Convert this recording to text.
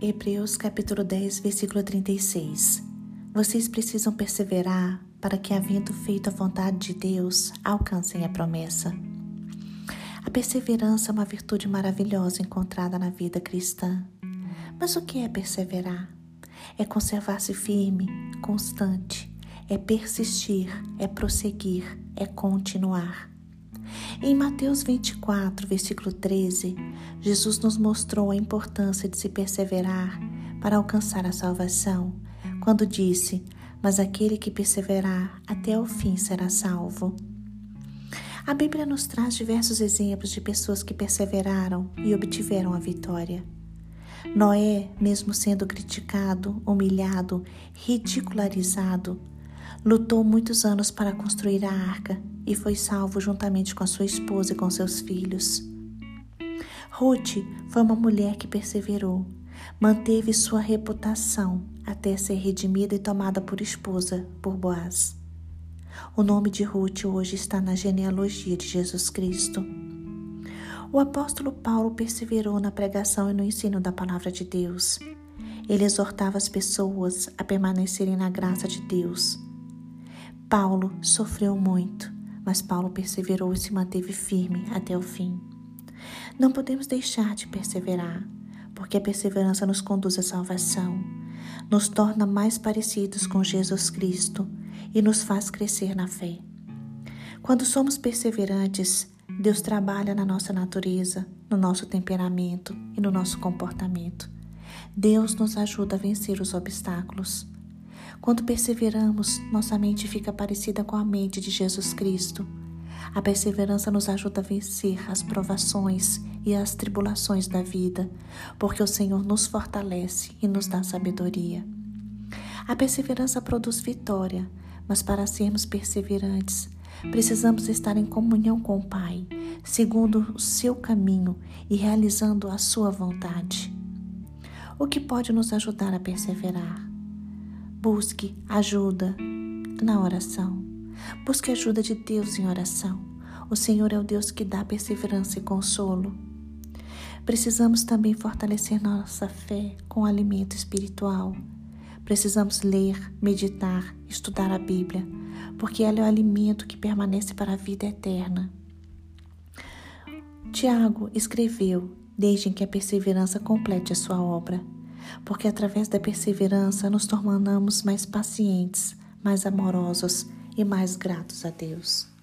Hebreus capítulo 10, versículo 36. Vocês precisam perseverar para que, havendo feito a vontade de Deus, alcancem a promessa. A perseverança é uma virtude maravilhosa encontrada na vida cristã. Mas o que é perseverar? É conservar-se firme, constante, é persistir, é prosseguir, é continuar. Em Mateus 24, versículo 13, Jesus nos mostrou a importância de se perseverar para alcançar a salvação, quando disse: Mas aquele que perseverar até o fim será salvo. A Bíblia nos traz diversos exemplos de pessoas que perseveraram e obtiveram a vitória. Noé, mesmo sendo criticado, humilhado, ridicularizado, lutou muitos anos para construir a arca e foi salvo juntamente com a sua esposa e com seus filhos. Ruth foi uma mulher que perseverou, manteve sua reputação até ser redimida e tomada por esposa por Boaz. O nome de Ruth hoje está na genealogia de Jesus Cristo. O apóstolo Paulo perseverou na pregação e no ensino da palavra de Deus. Ele exortava as pessoas a permanecerem na graça de Deus. Paulo sofreu muito, mas Paulo perseverou e se manteve firme até o fim. Não podemos deixar de perseverar, porque a perseverança nos conduz à salvação, nos torna mais parecidos com Jesus Cristo e nos faz crescer na fé. Quando somos perseverantes, Deus trabalha na nossa natureza, no nosso temperamento e no nosso comportamento. Deus nos ajuda a vencer os obstáculos. Quando perseveramos, nossa mente fica parecida com a mente de Jesus Cristo. A perseverança nos ajuda a vencer as provações e as tribulações da vida, porque o Senhor nos fortalece e nos dá sabedoria. A perseverança produz vitória, mas para sermos perseverantes, precisamos estar em comunhão com o Pai, segundo o seu caminho e realizando a sua vontade. O que pode nos ajudar a perseverar? Busque ajuda na oração. Busque ajuda de Deus em oração. O Senhor é o Deus que dá perseverança e consolo. Precisamos também fortalecer nossa fé com alimento espiritual. Precisamos ler, meditar, estudar a Bíblia, porque ela é o alimento que permanece para a vida eterna. Tiago escreveu: Desde que a perseverança complete a sua obra porque através da perseverança nos tornamos mais pacientes, mais amorosos e mais gratos a Deus.